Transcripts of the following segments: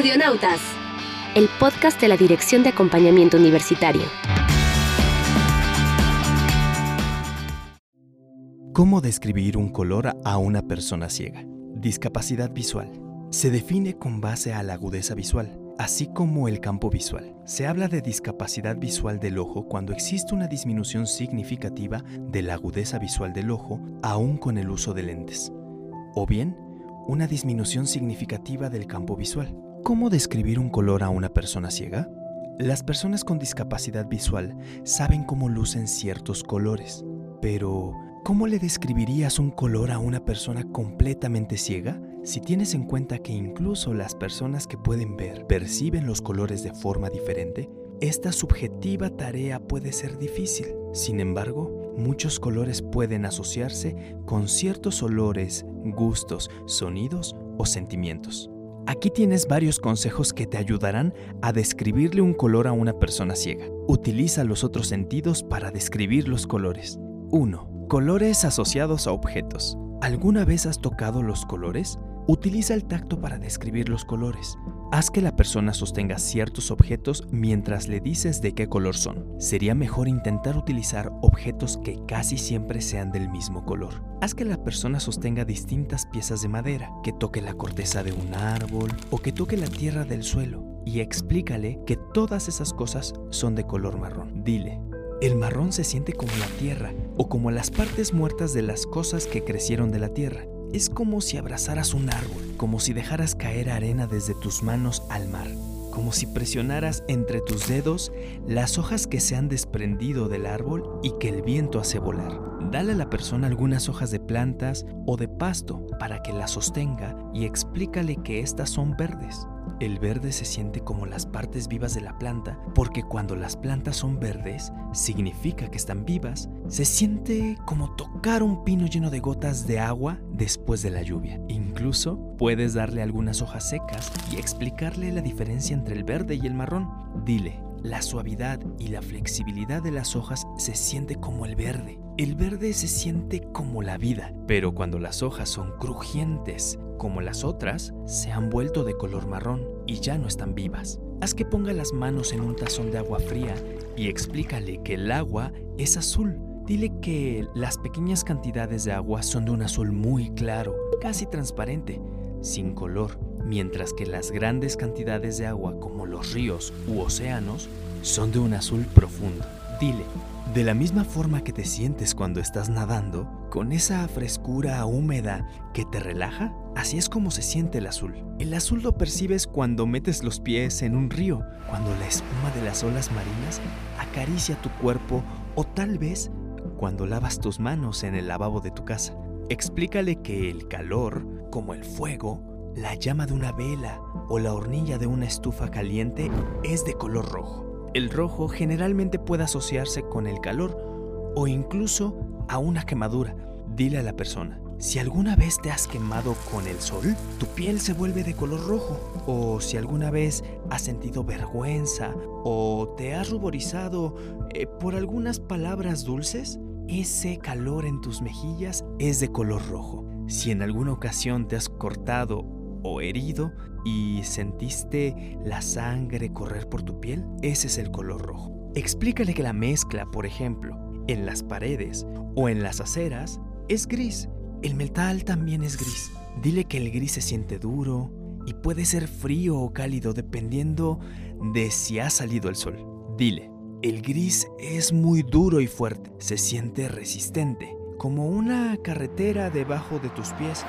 Audionautas, el podcast de la Dirección de Acompañamiento Universitario. ¿Cómo describir un color a una persona ciega? Discapacidad visual. Se define con base a la agudeza visual, así como el campo visual. Se habla de discapacidad visual del ojo cuando existe una disminución significativa de la agudeza visual del ojo aún con el uso de lentes. O bien, una disminución significativa del campo visual. ¿Cómo describir un color a una persona ciega? Las personas con discapacidad visual saben cómo lucen ciertos colores, pero ¿cómo le describirías un color a una persona completamente ciega? Si tienes en cuenta que incluso las personas que pueden ver perciben los colores de forma diferente, esta subjetiva tarea puede ser difícil. Sin embargo, muchos colores pueden asociarse con ciertos olores, gustos, sonidos o sentimientos. Aquí tienes varios consejos que te ayudarán a describirle un color a una persona ciega. Utiliza los otros sentidos para describir los colores. 1. Colores asociados a objetos. ¿Alguna vez has tocado los colores? Utiliza el tacto para describir los colores. Haz que la persona sostenga ciertos objetos mientras le dices de qué color son. Sería mejor intentar utilizar objetos que casi siempre sean del mismo color. Haz que la persona sostenga distintas piezas de madera, que toque la corteza de un árbol o que toque la tierra del suelo y explícale que todas esas cosas son de color marrón. Dile, el marrón se siente como la tierra o como las partes muertas de las cosas que crecieron de la tierra. Es como si abrazaras un árbol, como si dejaras caer arena desde tus manos al mar, como si presionaras entre tus dedos las hojas que se han desprendido del árbol y que el viento hace volar. Dale a la persona algunas hojas de plantas o de pasto para que las sostenga y explícale que estas son verdes. El verde se siente como las partes vivas de la planta, porque cuando las plantas son verdes, significa que están vivas. Se siente como tocar un pino lleno de gotas de agua después de la lluvia. Incluso puedes darle algunas hojas secas y explicarle la diferencia entre el verde y el marrón. Dile, la suavidad y la flexibilidad de las hojas se siente como el verde. El verde se siente como la vida, pero cuando las hojas son crujientes como las otras, se han vuelto de color marrón y ya no están vivas. Haz que ponga las manos en un tazón de agua fría y explícale que el agua es azul. Dile que las pequeñas cantidades de agua son de un azul muy claro, casi transparente, sin color, mientras que las grandes cantidades de agua como los ríos u océanos son de un azul profundo. Dile, de la misma forma que te sientes cuando estás nadando, con esa frescura húmeda que te relaja, así es como se siente el azul. El azul lo percibes cuando metes los pies en un río, cuando la espuma de las olas marinas acaricia tu cuerpo o tal vez cuando lavas tus manos en el lavabo de tu casa. Explícale que el calor, como el fuego, la llama de una vela o la hornilla de una estufa caliente, es de color rojo. El rojo generalmente puede asociarse con el calor o incluso a una quemadura. Dile a la persona, si alguna vez te has quemado con el sol, tu piel se vuelve de color rojo. O si alguna vez has sentido vergüenza o te has ruborizado eh, por algunas palabras dulces, ese calor en tus mejillas es de color rojo. Si en alguna ocasión te has cortado o herido y sentiste la sangre correr por tu piel, ese es el color rojo. Explícale que la mezcla, por ejemplo, en las paredes o en las aceras es gris. El metal también es gris. Dile que el gris se siente duro y puede ser frío o cálido dependiendo de si ha salido el sol. Dile, el gris es muy duro y fuerte, se siente resistente, como una carretera debajo de tus pies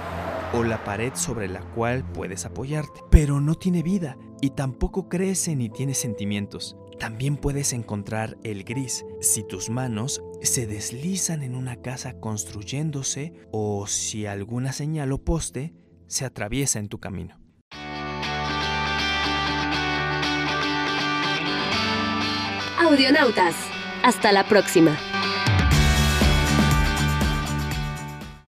o la pared sobre la cual puedes apoyarte, pero no tiene vida y tampoco crece ni tiene sentimientos. También puedes encontrar el gris si tus manos se deslizan en una casa construyéndose o si alguna señal o poste se atraviesa en tu camino. Audionautas, hasta la próxima.